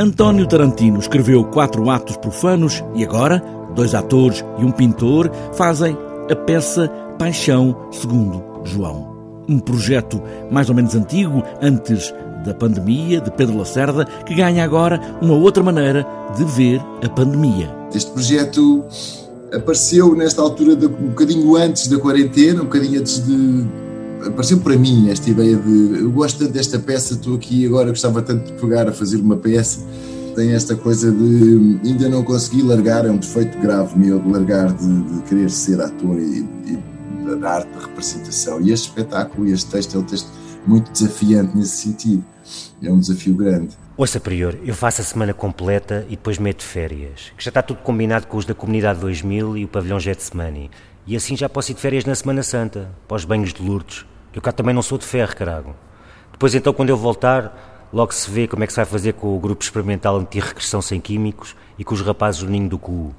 António Tarantino escreveu quatro atos profanos e agora dois atores e um pintor fazem a peça Paixão segundo João. Um projeto mais ou menos antigo, antes da pandemia, de Pedro Lacerda, que ganha agora uma outra maneira de ver a pandemia. Este projeto apareceu nesta altura, de, um bocadinho antes da quarentena, um bocadinho antes de. Apareceu para mim esta ideia de eu gosto tanto desta peça, estou aqui agora, gostava tanto de pegar a fazer uma peça. Tem esta coisa de ainda não consegui largar, é um defeito grave meu de largar de, de querer ser ator e, e da arte da representação. E este espetáculo e este texto é um texto muito desafiante nesse sentido. É um desafio grande. Ouça, Prior, eu faço a semana completa e depois meto férias, que já está tudo combinado com os da Comunidade 2000 e o pavilhão Getsemani. E assim já posso ir de férias na Semana Santa, os banhos de Lourdes. Eu cá também não sou de ferro, carago. Depois então, quando eu voltar, logo se vê como é que se vai fazer com o grupo experimental anti-regressão sem químicos e com os rapazes do ninho do cu.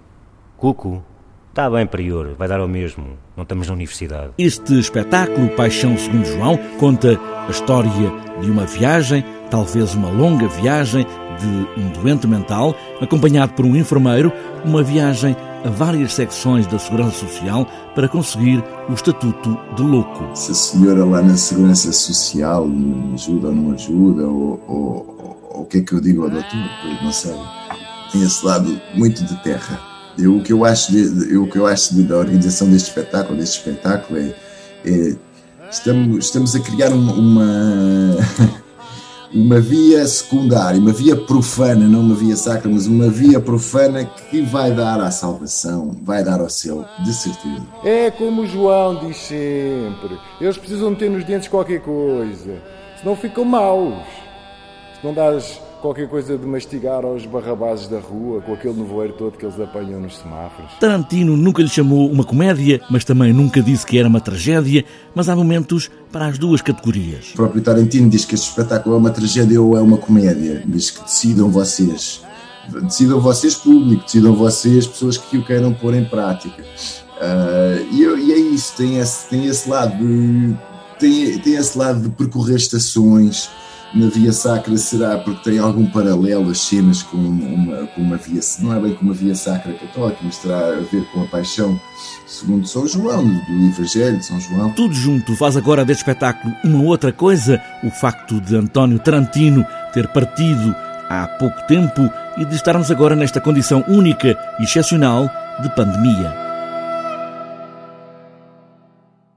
Cuco, Está bem, Prior, vai dar ao mesmo. Não estamos na universidade. Este espetáculo, Paixão Segundo João, conta a história de uma viagem, talvez uma longa viagem de um doente mental, acompanhado por um enfermeiro, uma viagem a várias secções da Segurança Social para conseguir o estatuto de louco. Se a senhora lá na Segurança Social me ajuda ou não ajuda, ou, ou, ou o que é que eu digo ao doutor, não sei. Tem esse lado muito de terra eu, o que eu acho, de, eu, o que eu acho de, da organização deste espetáculo, deste espetáculo é, é estamos, estamos a criar uma, uma, uma, via secundária, uma via profana, não uma via sacra, mas uma via profana que vai dar à salvação, vai dar ao céu, de certeza. É como João diz sempre: eles precisam ter nos dentes qualquer coisa, senão ficam maus. Se não dás qualquer coisa de mastigar aos barrabazes da rua, com aquele nevoeiro todo que eles apanham nos semáforos. Tarantino nunca lhe chamou uma comédia, mas também nunca disse que era uma tragédia, mas há momentos para as duas categorias. O próprio Tarantino diz que este espetáculo é uma tragédia ou é uma comédia, diz que decidam vocês. Decidam vocês, público, decidam vocês, pessoas que o queiram pôr em prática. Uh, e, e, é isso, tem esse, tem esse lado de, tem, tem esse lado de percorrer estações, na via sacra será porque tem algum paralelo as cenas com uma, com uma via, não é bem com uma via sacra católica, mas terá a ver com a paixão segundo São João, do Evangelho de São João. Tudo junto faz agora deste espetáculo uma outra coisa, o facto de António Tarantino ter partido há pouco tempo e de estarmos agora nesta condição única e excepcional de pandemia.